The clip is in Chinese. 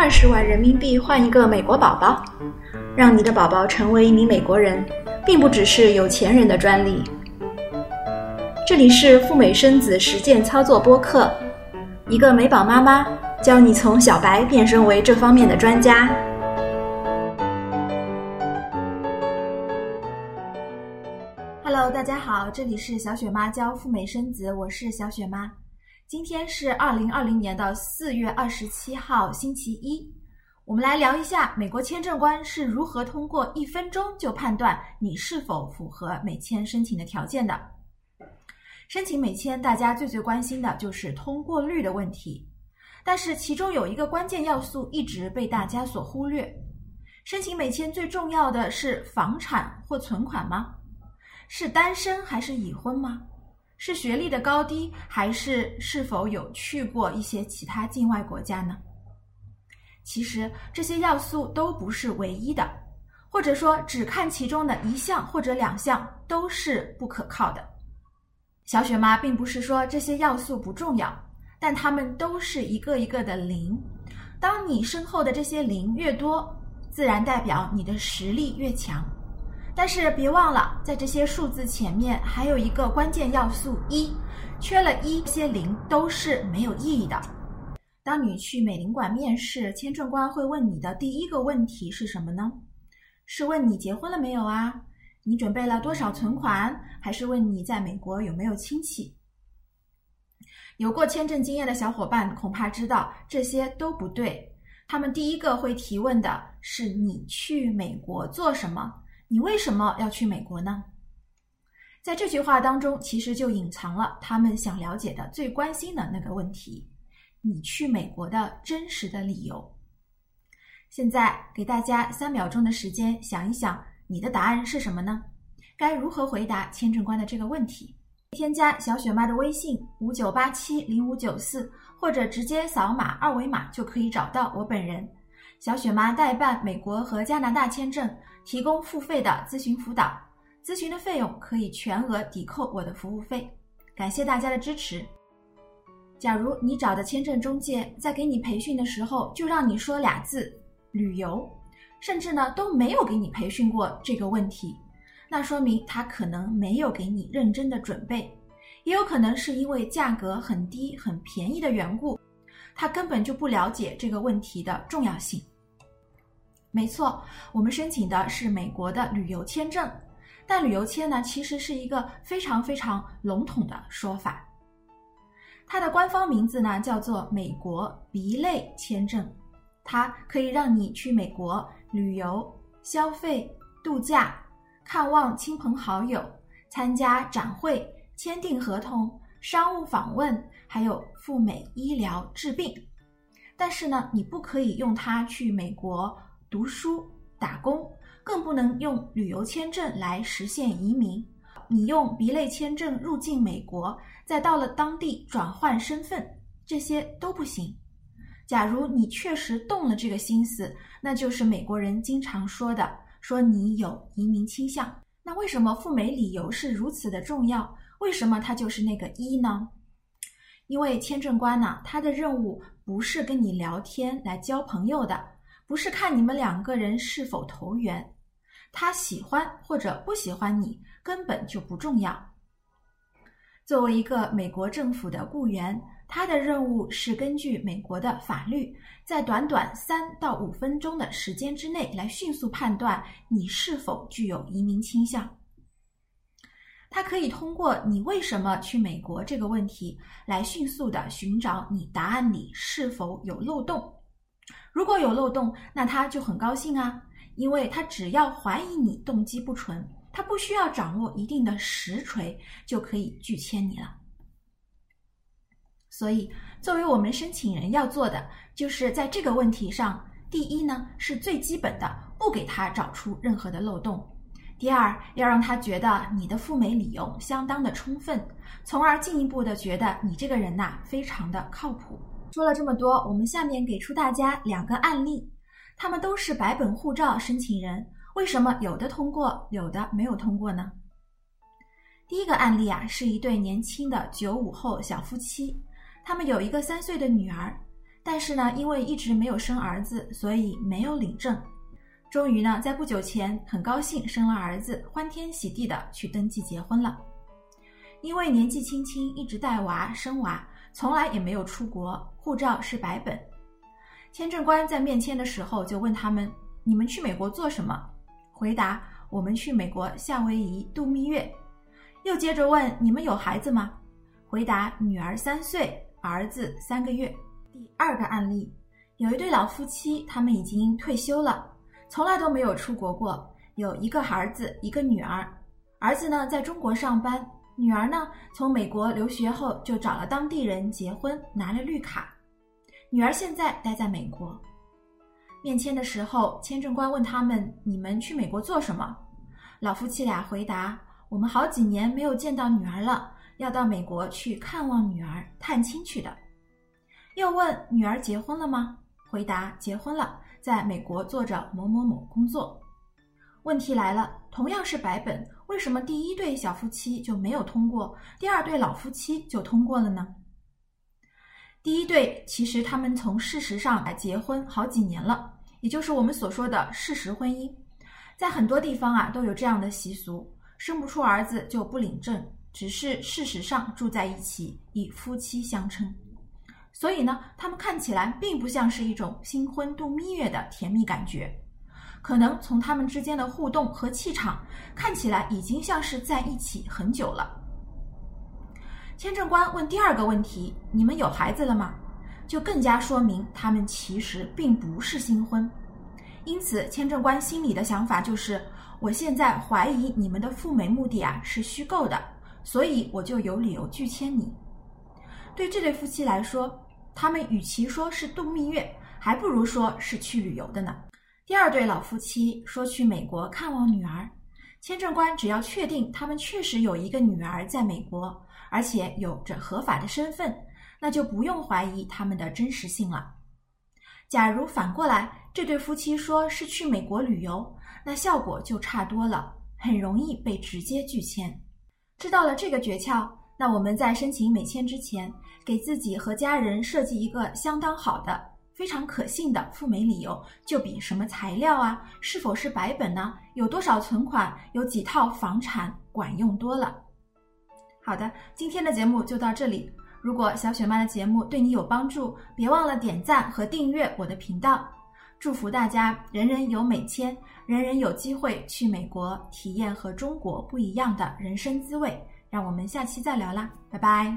二十万人民币换一个美国宝宝，让你的宝宝成为一名美国人，并不只是有钱人的专利。这里是赴美生子实践操作播客，一个美宝妈妈教你从小白变身为这方面的专家。Hello，大家好，这里是小雪妈教赴美生子，我是小雪妈。今天是二零二零年的四月二十七号，星期一。我们来聊一下美国签证官是如何通过一分钟就判断你是否符合美签申请的条件的。申请美签，大家最最关心的就是通过率的问题，但是其中有一个关键要素一直被大家所忽略。申请美签最重要的是房产或存款吗？是单身还是已婚吗？是学历的高低，还是是否有去过一些其他境外国家呢？其实这些要素都不是唯一的，或者说只看其中的一项或者两项都是不可靠的。小雪妈并不是说这些要素不重要，但它们都是一个一个的零。当你身后的这些零越多，自然代表你的实力越强。但是别忘了，在这些数字前面还有一个关键要素一，缺了一，这些零都是没有意义的。当你去美领馆面试，签证官会问你的第一个问题是什么呢？是问你结婚了没有啊？你准备了多少存款？还是问你在美国有没有亲戚？有过签证经验的小伙伴恐怕知道这些都不对。他们第一个会提问的是你去美国做什么？你为什么要去美国呢？在这句话当中，其实就隐藏了他们想了解的、最关心的那个问题：你去美国的真实的理由。现在给大家三秒钟的时间，想一想你的答案是什么呢？该如何回答签证官的这个问题？添加小雪妈的微信五九八七零五九四，或者直接扫码二维码就可以找到我本人。小雪妈代办美国和加拿大签证。提供付费的咨询辅导，咨询的费用可以全额抵扣我的服务费，感谢大家的支持。假如你找的签证中介在给你培训的时候就让你说俩字“旅游”，甚至呢都没有给你培训过这个问题，那说明他可能没有给你认真的准备，也有可能是因为价格很低很便宜的缘故，他根本就不了解这个问题的重要性。没错，我们申请的是美国的旅游签证，但旅游签呢，其实是一个非常非常笼统的说法。它的官方名字呢叫做美国 B 类签证，它可以让你去美国旅游、消费、度假、看望亲朋好友、参加展会、签订合同、商务访问，还有赴美医疗治病。但是呢，你不可以用它去美国。读书、打工，更不能用旅游签证来实现移民。你用 B 类签证入境美国，再到了当地转换身份，这些都不行。假如你确实动了这个心思，那就是美国人经常说的，说你有移民倾向。那为什么赴美理由是如此的重要？为什么他就是那个一呢？因为签证官呢，他的任务不是跟你聊天来交朋友的。不是看你们两个人是否投缘，他喜欢或者不喜欢你根本就不重要。作为一个美国政府的雇员，他的任务是根据美国的法律，在短短三到五分钟的时间之内来迅速判断你是否具有移民倾向。他可以通过你为什么去美国这个问题来迅速的寻找你答案里是否有漏洞。如果有漏洞，那他就很高兴啊，因为他只要怀疑你动机不纯，他不需要掌握一定的实锤就可以拒签你了。所以，作为我们申请人要做的，就是在这个问题上，第一呢是最基本的，不给他找出任何的漏洞；第二，要让他觉得你的赴美理由相当的充分，从而进一步的觉得你这个人呐非常的靠谱。说了这么多，我们下面给出大家两个案例，他们都是白本护照申请人，为什么有的通过，有的没有通过呢？第一个案例啊，是一对年轻的九五后小夫妻，他们有一个三岁的女儿，但是呢，因为一直没有生儿子，所以没有领证。终于呢，在不久前，很高兴生了儿子，欢天喜地的去登记结婚了。因为年纪轻轻一直带娃生娃，从来也没有出国，护照是白本。签证官在面签的时候就问他们：“你们去美国做什么？”回答：“我们去美国夏威夷度蜜月。”又接着问：“你们有孩子吗？”回答：“女儿三岁，儿子三个月。”第二个案例，有一对老夫妻，他们已经退休了，从来都没有出国过，有一个儿子，一个女儿。儿子呢在中国上班，女儿呢从美国留学后就找了当地人结婚，拿了绿卡。女儿现在待在美国。面签的时候，签证官问他们：“你们去美国做什么？”老夫妻俩回答：“我们好几年没有见到女儿了，要到美国去看望女儿，探亲去的。”又问女儿结婚了吗？回答结婚了，在美国做着某某某工作。问题来了，同样是白本，为什么第一对小夫妻就没有通过，第二对老夫妻就通过了呢？第一对其实他们从事实上来结婚好几年了，也就是我们所说的事实婚姻，在很多地方啊都有这样的习俗，生不出儿子就不领证，只是事实上住在一起，以夫妻相称。所以呢，他们看起来并不像是一种新婚度蜜月的甜蜜感觉，可能从他们之间的互动和气场看起来已经像是在一起很久了。签证官问第二个问题：“你们有孩子了吗？”就更加说明他们其实并不是新婚。因此，签证官心里的想法就是：我现在怀疑你们的赴美目的啊是虚构的，所以我就有理由拒签你。对这对夫妻来说，他们与其说是度蜜月，还不如说是去旅游的呢。第二对老夫妻说去美国看望女儿，签证官只要确定他们确实有一个女儿在美国，而且有着合法的身份，那就不用怀疑他们的真实性了。假如反过来，这对夫妻说是去美国旅游，那效果就差多了，很容易被直接拒签。知道了这个诀窍。那我们在申请美签之前，给自己和家人设计一个相当好的、非常可信的赴美理由，就比什么材料啊、是否是白本呢、有多少存款、有几套房产管用多了。好的，今天的节目就到这里。如果小雪妈的节目对你有帮助，别忘了点赞和订阅我的频道。祝福大家人人有美签，人人有机会去美国体验和中国不一样的人生滋味。让我们下期再聊啦，拜拜。